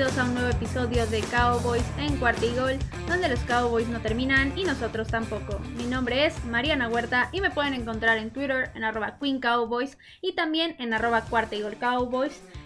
a un nuevo episodio de Cowboys en Cuarta y Gol, donde los Cowboys no terminan y nosotros tampoco. Mi nombre es Mariana Huerta y me pueden encontrar en Twitter en arroba Queen y también en arroba Cuarta y Gol.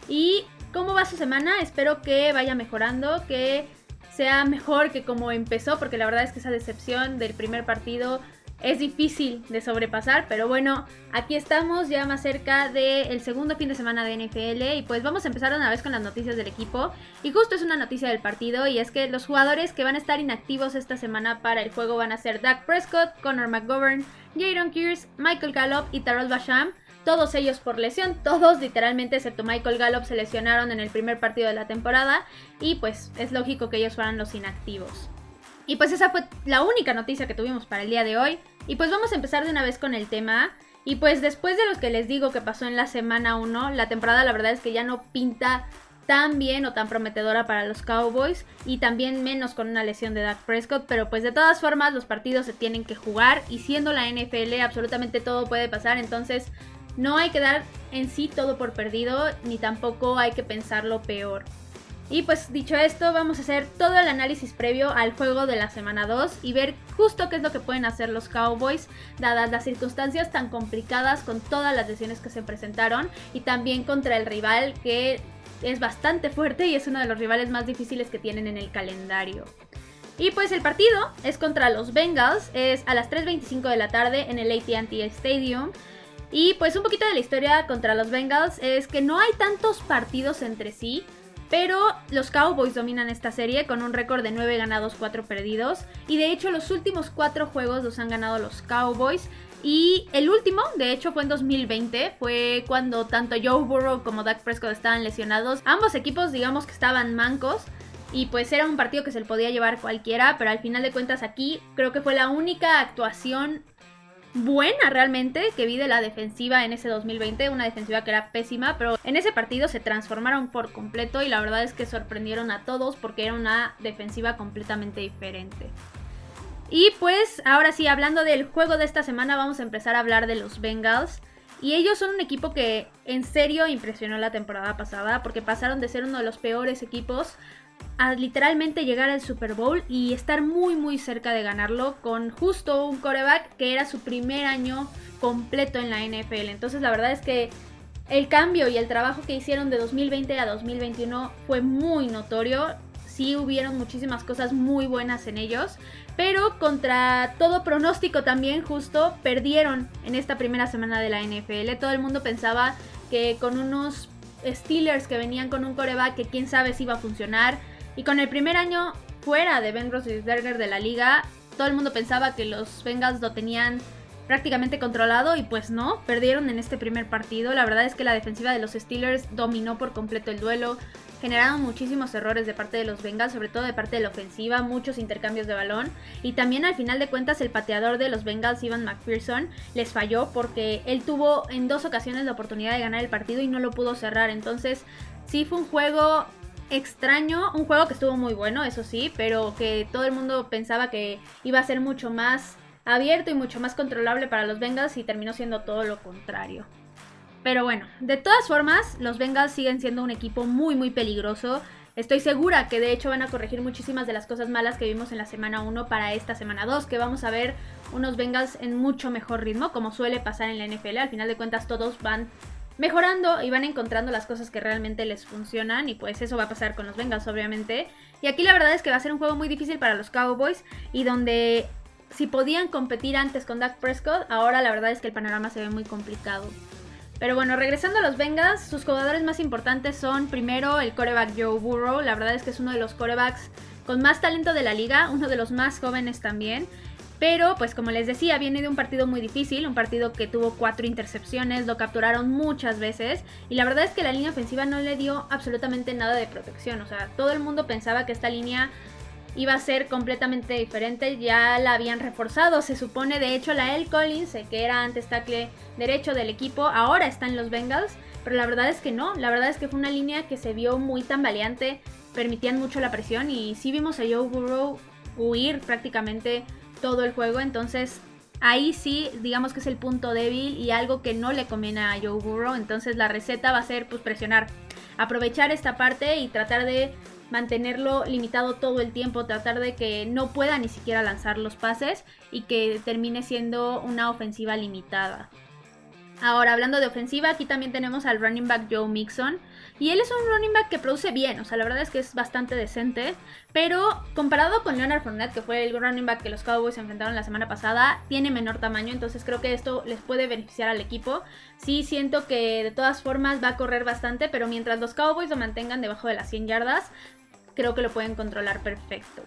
¿Y cómo va su semana? Espero que vaya mejorando, que sea mejor que como empezó, porque la verdad es que esa decepción del primer partido es difícil de sobrepasar, pero bueno, aquí estamos ya más cerca del segundo fin de semana de NFL y pues vamos a empezar una vez con las noticias del equipo. Y justo es una noticia del partido y es que los jugadores que van a estar inactivos esta semana para el juego van a ser Dak Prescott, Connor McGovern, Jaron Kears, Michael Gallup y Tarol Basham. Todos ellos por lesión, todos literalmente excepto Michael Gallup se lesionaron en el primer partido de la temporada y pues es lógico que ellos fueran los inactivos. Y pues esa fue la única noticia que tuvimos para el día de hoy. Y pues vamos a empezar de una vez con el tema. Y pues después de los que les digo que pasó en la semana 1, la temporada la verdad es que ya no pinta tan bien o tan prometedora para los Cowboys y también menos con una lesión de Dak Prescott, pero pues de todas formas los partidos se tienen que jugar y siendo la NFL absolutamente todo puede pasar, entonces no hay que dar en sí todo por perdido ni tampoco hay que pensarlo peor. Y pues dicho esto, vamos a hacer todo el análisis previo al juego de la semana 2 y ver justo qué es lo que pueden hacer los Cowboys, dadas las circunstancias tan complicadas con todas las lesiones que se presentaron y también contra el rival que es bastante fuerte y es uno de los rivales más difíciles que tienen en el calendario. Y pues el partido es contra los Bengals, es a las 3.25 de la tarde en el ATT Stadium. Y pues un poquito de la historia contra los Bengals es que no hay tantos partidos entre sí. Pero los Cowboys dominan esta serie con un récord de 9 ganados, 4 perdidos. Y de hecho los últimos 4 juegos los han ganado los Cowboys. Y el último, de hecho, fue en 2020. Fue cuando tanto Joe Burrow como Dak Prescott estaban lesionados. Ambos equipos, digamos que estaban mancos. Y pues era un partido que se le podía llevar cualquiera. Pero al final de cuentas aquí creo que fue la única actuación buena realmente que vi de la defensiva en ese 2020, una defensiva que era pésima, pero en ese partido se transformaron por completo y la verdad es que sorprendieron a todos porque era una defensiva completamente diferente. Y pues ahora sí, hablando del juego de esta semana, vamos a empezar a hablar de los Bengals. Y ellos son un equipo que en serio impresionó la temporada pasada porque pasaron de ser uno de los peores equipos a literalmente llegar al Super Bowl y estar muy muy cerca de ganarlo con justo un coreback que era su primer año completo en la NFL. Entonces la verdad es que el cambio y el trabajo que hicieron de 2020 a 2021 fue muy notorio. Sí hubieron muchísimas cosas muy buenas en ellos, pero contra todo pronóstico también justo perdieron en esta primera semana de la NFL. Todo el mundo pensaba que con unos Steelers que venían con un coreback que quién sabe si iba a funcionar, y con el primer año fuera de Ben Roethlisberger de la liga, todo el mundo pensaba que los Bengals lo tenían prácticamente controlado y pues no, perdieron en este primer partido. La verdad es que la defensiva de los Steelers dominó por completo el duelo. Generaron muchísimos errores de parte de los Bengals, sobre todo de parte de la ofensiva, muchos intercambios de balón. Y también al final de cuentas el pateador de los Bengals, Ivan McPherson, les falló porque él tuvo en dos ocasiones la oportunidad de ganar el partido y no lo pudo cerrar. Entonces sí fue un juego extraño, un juego que estuvo muy bueno, eso sí, pero que todo el mundo pensaba que iba a ser mucho más abierto y mucho más controlable para los Bengals y terminó siendo todo lo contrario. Pero bueno, de todas formas, los Bengals siguen siendo un equipo muy muy peligroso. Estoy segura que de hecho van a corregir muchísimas de las cosas malas que vimos en la semana 1 para esta semana 2, que vamos a ver unos Bengals en mucho mejor ritmo, como suele pasar en la NFL. Al final de cuentas todos van mejorando y van encontrando las cosas que realmente les funcionan y pues eso va a pasar con los Bengals obviamente. Y aquí la verdad es que va a ser un juego muy difícil para los Cowboys y donde si podían competir antes con Dak Prescott, ahora la verdad es que el panorama se ve muy complicado. Pero bueno, regresando a los Bengals, sus jugadores más importantes son primero el coreback Joe Burrow, la verdad es que es uno de los corebacks con más talento de la liga, uno de los más jóvenes también. Pero, pues como les decía, viene de un partido muy difícil, un partido que tuvo cuatro intercepciones, lo capturaron muchas veces y la verdad es que la línea ofensiva no le dio absolutamente nada de protección. O sea, todo el mundo pensaba que esta línea iba a ser completamente diferente, ya la habían reforzado, se supone, de hecho la El Collins, que era antes tackle derecho del equipo, ahora está en los Bengals, pero la verdad es que no, la verdad es que fue una línea que se vio muy tambaleante, permitían mucho la presión y sí vimos a Joe Burrow huir prácticamente todo el juego. Entonces ahí sí, digamos que es el punto débil y algo que no le conviene a Joe Burrow. Entonces la receta va a ser pues presionar. aprovechar esta parte y tratar de mantenerlo limitado todo el tiempo, tratar de que no pueda ni siquiera lanzar los pases y que termine siendo una ofensiva limitada. Ahora, hablando de ofensiva, aquí también tenemos al running back Joe Mixon. Y él es un running back que produce bien, o sea, la verdad es que es bastante decente. Pero comparado con Leonard Fournette, que fue el running back que los Cowboys enfrentaron la semana pasada, tiene menor tamaño. Entonces creo que esto les puede beneficiar al equipo. Sí siento que de todas formas va a correr bastante, pero mientras los Cowboys lo mantengan debajo de las 100 yardas, creo que lo pueden controlar perfecto.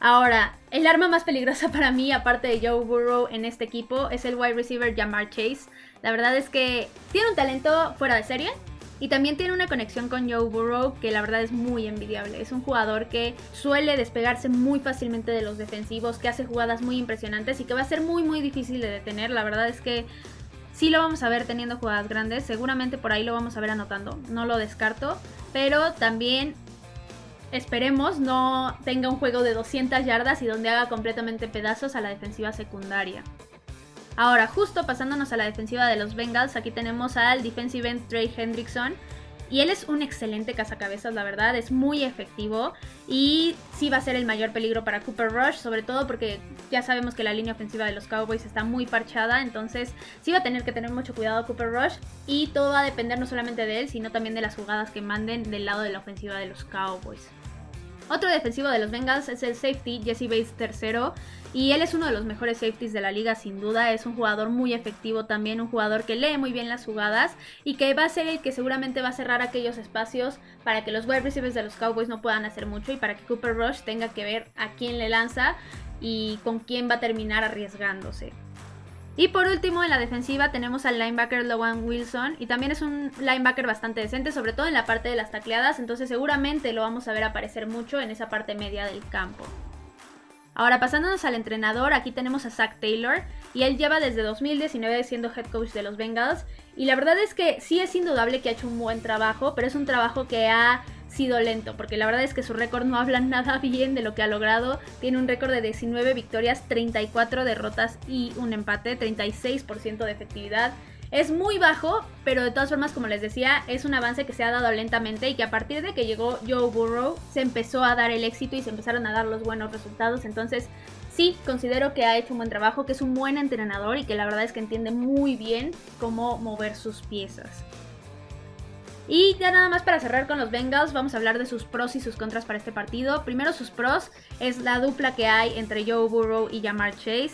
Ahora, el arma más peligrosa para mí, aparte de Joe Burrow en este equipo, es el wide receiver Jamar Chase. La verdad es que tiene un talento fuera de serie. Y también tiene una conexión con Joe Burrow que la verdad es muy envidiable. Es un jugador que suele despegarse muy fácilmente de los defensivos, que hace jugadas muy impresionantes y que va a ser muy muy difícil de detener. La verdad es que sí lo vamos a ver teniendo jugadas grandes. Seguramente por ahí lo vamos a ver anotando. No lo descarto. Pero también esperemos, no tenga un juego de 200 yardas y donde haga completamente pedazos a la defensiva secundaria. Ahora, justo pasándonos a la defensiva de los Bengals, aquí tenemos al defensive end Trey Hendrickson. Y él es un excelente cazacabezas, la verdad, es muy efectivo y sí va a ser el mayor peligro para Cooper Rush, sobre todo porque ya sabemos que la línea ofensiva de los Cowboys está muy parchada, entonces sí va a tener que tener mucho cuidado Cooper Rush y todo va a depender no solamente de él, sino también de las jugadas que manden del lado de la ofensiva de los Cowboys. Otro defensivo de los Bengals es el safety Jesse Bates tercero. Y él es uno de los mejores safeties de la liga sin duda. Es un jugador muy efectivo también, un jugador que lee muy bien las jugadas y que va a ser el que seguramente va a cerrar aquellos espacios para que los wide receivers de los Cowboys no puedan hacer mucho y para que Cooper Rush tenga que ver a quién le lanza y con quién va a terminar arriesgándose. Y por último, en la defensiva tenemos al linebacker Logan Wilson. Y también es un linebacker bastante decente, sobre todo en la parte de las tacleadas. Entonces seguramente lo vamos a ver aparecer mucho en esa parte media del campo. Ahora pasándonos al entrenador, aquí tenemos a Zach Taylor. Y él lleva desde 2019 siendo head coach de los Bengals. Y la verdad es que sí es indudable que ha hecho un buen trabajo, pero es un trabajo que ha sido lento, porque la verdad es que su récord no habla nada bien de lo que ha logrado. Tiene un récord de 19 victorias, 34 derrotas y un empate, 36% de efectividad. Es muy bajo, pero de todas formas, como les decía, es un avance que se ha dado lentamente y que a partir de que llegó Joe Burrow se empezó a dar el éxito y se empezaron a dar los buenos resultados. Entonces, sí, considero que ha hecho un buen trabajo, que es un buen entrenador y que la verdad es que entiende muy bien cómo mover sus piezas. Y ya nada más para cerrar con los Bengals, vamos a hablar de sus pros y sus contras para este partido. Primero sus pros es la dupla que hay entre Joe Burrow y Jamar Chase.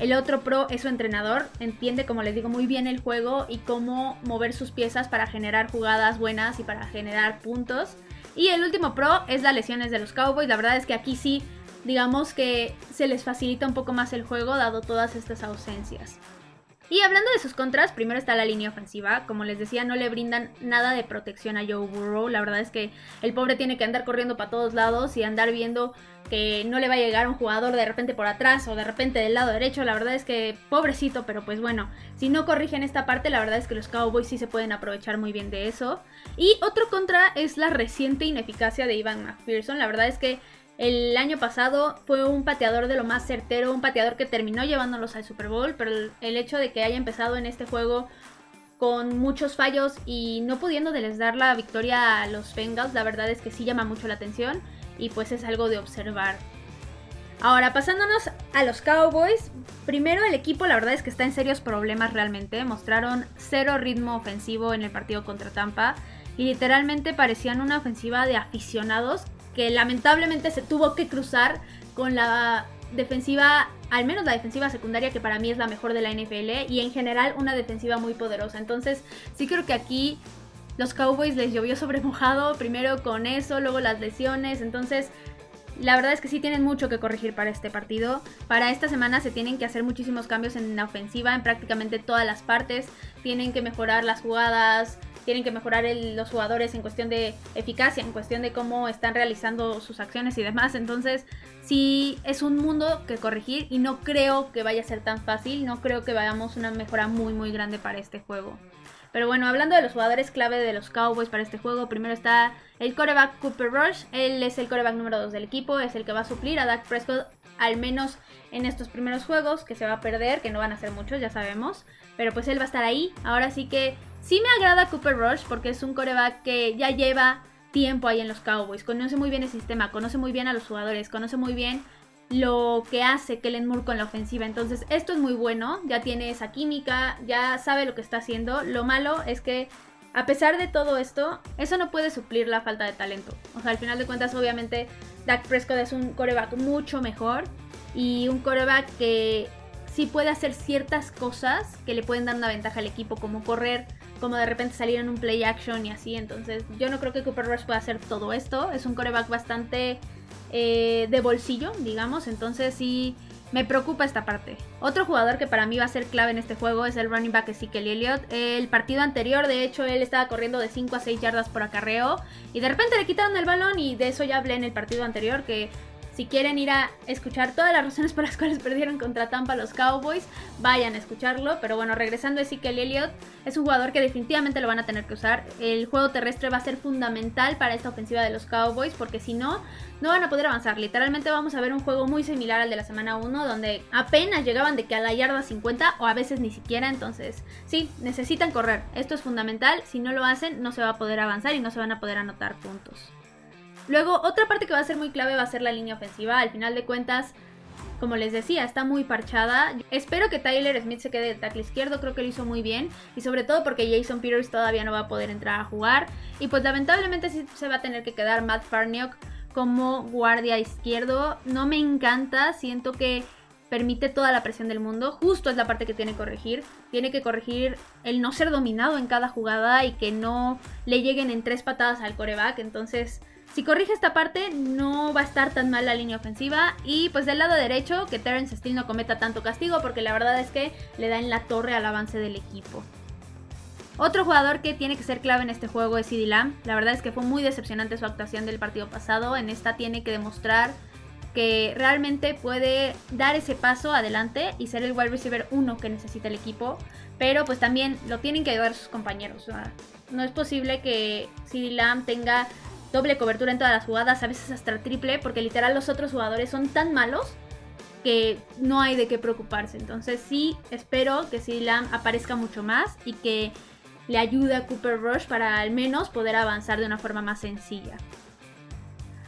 El otro pro es su entrenador, entiende como les digo muy bien el juego y cómo mover sus piezas para generar jugadas buenas y para generar puntos. Y el último pro es las lesiones de los Cowboys, la verdad es que aquí sí digamos que se les facilita un poco más el juego dado todas estas ausencias. Y hablando de sus contras, primero está la línea ofensiva. Como les decía, no le brindan nada de protección a Joe Burrow. La verdad es que el pobre tiene que andar corriendo para todos lados y andar viendo que no le va a llegar un jugador de repente por atrás o de repente del lado derecho. La verdad es que pobrecito, pero pues bueno, si no corrigen esta parte, la verdad es que los Cowboys sí se pueden aprovechar muy bien de eso. Y otro contra es la reciente ineficacia de Ivan McPherson. La verdad es que el año pasado fue un pateador de lo más certero, un pateador que terminó llevándolos al Super Bowl, pero el, hecho de que haya empezado en este juego con muchos fallos y no pudiéndoles dar la victoria a los Bengals, la verdad es que sí llama mucho la atención y pues es algo de observar. Ahora, pasándonos a los Cowboys, primero el equipo la verdad es que está en serios problemas realmente, mostraron cero ritmo ofensivo en el partido contra Tampa y literalmente parecían una ofensiva de aficionados que lamentablemente se tuvo que cruzar con la defensiva, al menos la defensiva secundaria, que para mí es la mejor de la NFL, y en general una defensiva muy poderosa. Entonces, sí creo que aquí los Cowboys les llovió sobre mojado, primero con eso, luego las lesiones, entonces... La verdad es que sí tienen mucho que corregir para este partido. Para esta semana se tienen que hacer muchísimos cambios en la ofensiva, en prácticamente todas las partes. Tienen que mejorar las jugadas, tienen que mejorar los jugadores en cuestión de eficacia, en cuestión de cómo están realizando sus acciones y demás. Entonces, sí es un mundo que corregir y no creo que vaya a ser tan fácil, no creo que vayamos una mejora muy muy grande para este juego. Pero bueno, hablando de los jugadores clave de los Cowboys para este juego, primero está el coreback Cooper Rush. Él es el coreback número 2 del equipo, es el que va a suplir a Dak Prescott al menos en estos primeros juegos, que se va a perder, que no van a ser muchos, ya sabemos. Pero pues él va a estar ahí. Ahora sí que Sí me agrada Cooper Rush porque es un coreback que ya lleva tiempo ahí en los Cowboys, conoce muy bien el sistema, conoce muy bien a los jugadores, conoce muy bien lo que hace Kellen Moore con la ofensiva. Entonces, esto es muy bueno, ya tiene esa química, ya sabe lo que está haciendo. Lo malo es que a pesar de todo esto, eso no puede suplir la falta de talento. O sea, al final de cuentas, obviamente, Dak Prescott es un coreback mucho mejor y un coreback que sí puede hacer ciertas cosas que le pueden dar una ventaja al equipo, como correr, como de repente salir en un play action y así. Entonces, yo no creo que Cooper Rush pueda hacer todo esto. Es un coreback bastante eh, de bolsillo, digamos. Entonces sí me preocupa esta parte. Otro jugador que para mí va a ser clave en este juego es el running back Ezekiel Elliott. El partido anterior, de hecho, él estaba corriendo de 5 a 6 yardas por acarreo. Y de repente le quitaron el balón y de eso ya hablé en el partido anterior, que si quieren ir a escuchar todas las razones por las cuales perdieron contra Tampa los Cowboys, vayan a escucharlo. Pero bueno, regresando a Ezekiel Elliott, es un jugador que definitivamente lo van a tener que usar. El juego terrestre va a ser fundamental para esta ofensiva de los Cowboys, porque si no, no van a poder avanzar. Literalmente vamos a ver un juego muy similar al de la semana 1, donde apenas llegaban de que a la yarda 50 o a veces ni siquiera. Entonces, sí, necesitan correr. Esto es fundamental. Si no lo hacen, no se va a poder avanzar y no se van a poder anotar puntos. Luego, otra parte que va a ser muy clave va a ser la línea ofensiva. Al final de cuentas, como les decía, está muy parchada. Espero que Tyler Smith se quede de tackle izquierdo, creo que lo hizo muy bien. Y sobre todo porque Jason Peters todavía no va a poder entrar a jugar. Y pues lamentablemente sí se va a tener que quedar Matt Farniok como guardia izquierdo. No me encanta, siento que permite toda la presión del mundo. Justo es la parte que tiene que corregir. Tiene que corregir el no ser dominado en cada jugada y que no le lleguen en tres patadas al coreback. Entonces si corrige esta parte, no va a estar tan mal la línea ofensiva. Y pues del lado derecho, que Terence Steele no cometa tanto castigo, porque la verdad es que le da en la torre al avance del equipo. Otro jugador que tiene que ser clave en este juego es CD Lamb. La verdad es que fue muy decepcionante su actuación del partido pasado. En esta tiene que demostrar que realmente puede dar ese paso adelante y ser el wide receiver 1 que necesita el equipo. Pero pues también lo tienen que ayudar sus compañeros. no es posible que CD Lamb tenga doble cobertura en todas las jugadas, a veces hasta triple, porque literal los otros jugadores son tan malos que no hay de qué preocuparse. Entonces sí, espero que CD Lamb aparezca mucho más y que le ayude a Cooper Rush para al menos poder avanzar de una forma más sencilla.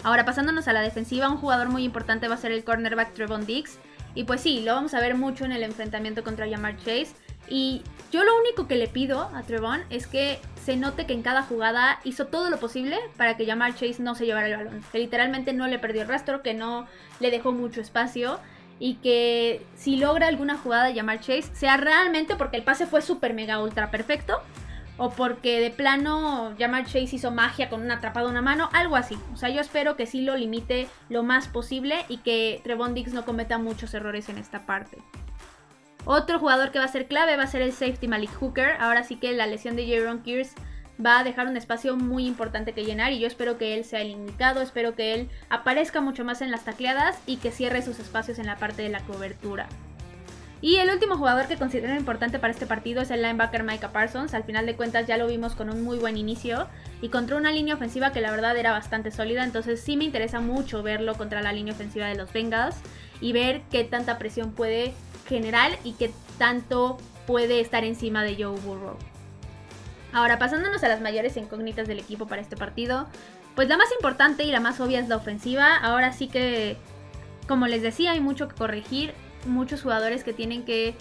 Ahora pasándonos a la defensiva, un jugador muy importante va a ser el cornerback Trevon Diggs. Y pues sí, lo vamos a ver mucho en el enfrentamiento contra Jamar Chase. Y yo lo único que le pido a Trevon es que se note que en cada jugada hizo todo lo posible para que Jamar Chase no se llevara el balón. Que literalmente no le perdió el rastro, que no le dejó mucho espacio. Y que si logra alguna jugada de Jamar Chase, sea realmente porque el pase fue súper mega ultra perfecto. O porque de plano Jamar Chase hizo magia con una atrapada una mano, algo así. O sea, yo espero que sí lo limite lo más posible y que Trevon Diggs no cometa muchos errores en esta parte. Otro jugador que va a ser clave va a ser el safety Malik Hooker. Ahora sí que la lesión de Jaron Kears va a dejar un espacio muy importante que llenar y yo espero que él sea el indicado, espero que él aparezca mucho más en las tacleadas y que cierre sus espacios en la parte de la cobertura. Y el último jugador que considero importante para este partido es el linebacker Micah Parsons. Al final de cuentas ya lo vimos con un muy buen inicio y contra una línea ofensiva que la verdad era bastante sólida. Entonces sí me interesa mucho verlo contra la línea ofensiva de los Bengals y ver qué tanta presión puede general y que tanto puede estar encima de Joe Burrow. Ahora, pasándonos a las mayores incógnitas del equipo para este partido, pues la más importante y la más obvia es la ofensiva. Ahora sí que, como les decía, hay mucho que corregir, muchos jugadores que tienen que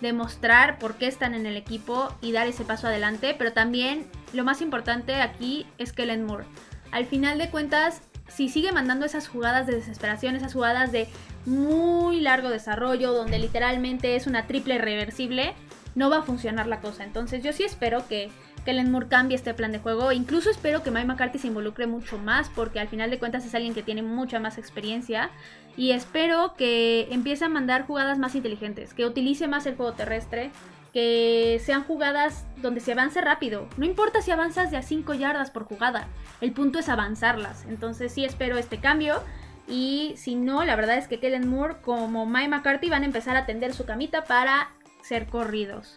demostrar por qué están en el equipo y dar ese paso adelante, pero también lo más importante aquí es Kellen Moore. Al final de cuentas, si sigue mandando esas jugadas de desesperación, esas jugadas de muy largo desarrollo, donde literalmente es una triple reversible, no va a funcionar la cosa. Entonces yo sí espero que Kellen Moore cambie este plan de juego. Incluso espero que Mike McCarthy se involucre mucho más, porque al final de cuentas es alguien que tiene mucha más experiencia. Y espero que empiece a mandar jugadas más inteligentes, que utilice más el juego terrestre, que sean jugadas donde se avance rápido. No importa si avanzas de a 5 yardas por jugada, el punto es avanzarlas. Entonces sí espero este cambio. Y si no, la verdad es que Kellen Moore como Mike McCarthy van a empezar a tender su camita para ser corridos.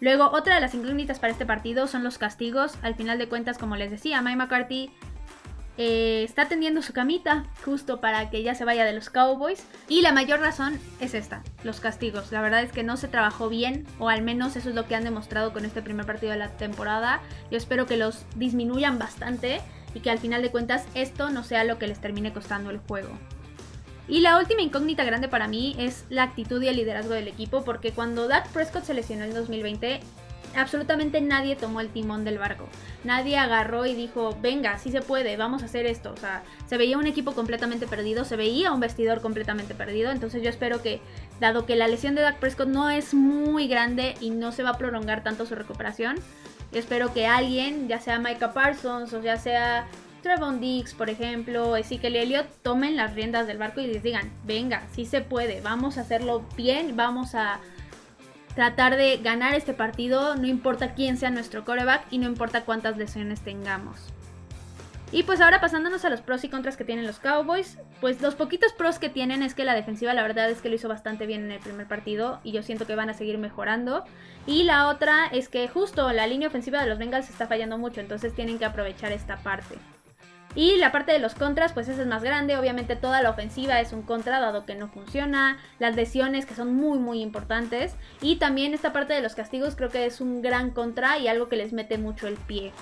Luego, otra de las incógnitas para este partido son los castigos. Al final de cuentas, como les decía, Mike McCarthy eh, está tendiendo su camita justo para que ya se vaya de los Cowboys. Y la mayor razón es esta, los castigos. La verdad es que no se trabajó bien, o al menos eso es lo que han demostrado con este primer partido de la temporada. Yo espero que los disminuyan bastante y que al final de cuentas esto no sea lo que les termine costando el juego. Y la última incógnita grande para mí es la actitud y el liderazgo del equipo, porque cuando Dak Prescott se lesionó en 2020, absolutamente nadie tomó el timón del barco. Nadie agarró y dijo, venga, sí se puede, vamos a hacer esto. O sea, se veía un equipo completamente perdido, se veía un vestidor completamente perdido. Entonces yo espero que, dado que la lesión de Dak Prescott no es muy grande y no se va a prolongar tanto su recuperación, espero que alguien, ya sea Micah Parsons o ya sea Trevon Dix, por ejemplo, Ezekiel Elliott, tomen las riendas del barco y les digan, venga, sí se puede, vamos a hacerlo bien, vamos a tratar de ganar este partido, no importa quién sea nuestro coreback y no importa cuántas lesiones tengamos. Y pues ahora pasándonos a los pros y contras que tienen los Cowboys, pues los poquitos pros que tienen es que la defensiva la verdad es que lo hizo bastante bien en el primer partido y yo siento que van a seguir mejorando. Y la otra es que justo la línea ofensiva de los Bengals está fallando mucho, entonces tienen que aprovechar esta parte. Y la parte de los contras, pues esa es más grande. Obviamente toda la ofensiva es un contra, dado que no funciona. Las lesiones, que son muy, muy importantes. Y también esta parte de los castigos creo que es un gran contra y algo que les mete mucho el pie.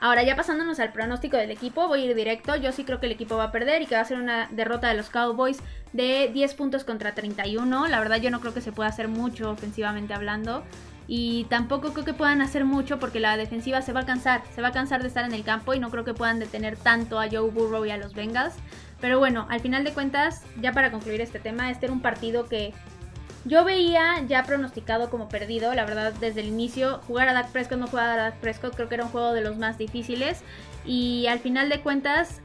Ahora ya pasándonos al pronóstico del equipo, voy a ir directo. Yo sí creo que el equipo va a perder y que va a ser una derrota de los Cowboys de 10 puntos contra 31. La verdad yo no creo que se pueda hacer mucho ofensivamente hablando. Y tampoco creo que puedan hacer mucho porque la defensiva se va a cansar, se va a cansar de estar en el campo y no creo que puedan detener tanto a Joe Burrow y a los Bengals. Pero bueno, al final de cuentas, ya para concluir este tema, este era un partido que yo veía ya pronosticado como perdido, la verdad, desde el inicio. Jugar a Dak Prescott, no jugar a Dak Prescott, creo que era un juego de los más difíciles. Y al final de cuentas,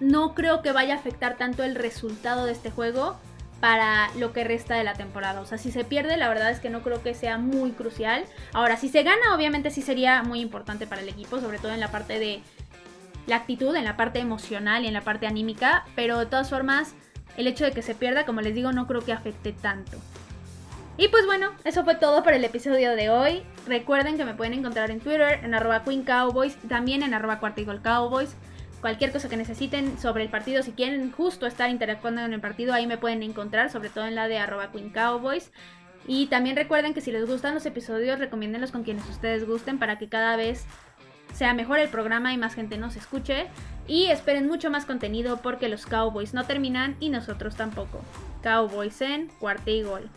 no creo que vaya a afectar tanto el resultado de este juego para lo que resta de la temporada. O sea, si se pierde, la verdad es que no creo que sea muy crucial. Ahora, si se gana, obviamente sí sería muy importante para el equipo, sobre todo en la parte de la actitud, en la parte emocional y en la parte anímica. Pero de todas formas, el hecho de que se pierda, como les digo, no creo que afecte tanto. Y pues bueno, eso fue todo por el episodio de hoy. Recuerden que me pueden encontrar en Twitter, en arroba Queen Cowboys, también en arroba Cowboys cualquier cosa que necesiten sobre el partido, si quieren justo estar interactuando en el partido, ahí me pueden encontrar, sobre todo en la de arroba Queen Cowboys. Y también recuerden que si les gustan los episodios, recomiéndenlos con quienes ustedes gusten para que cada vez sea mejor el programa y más gente nos escuche. Y esperen mucho más contenido porque los Cowboys no terminan y nosotros tampoco. Cowboys en cuarta y gol.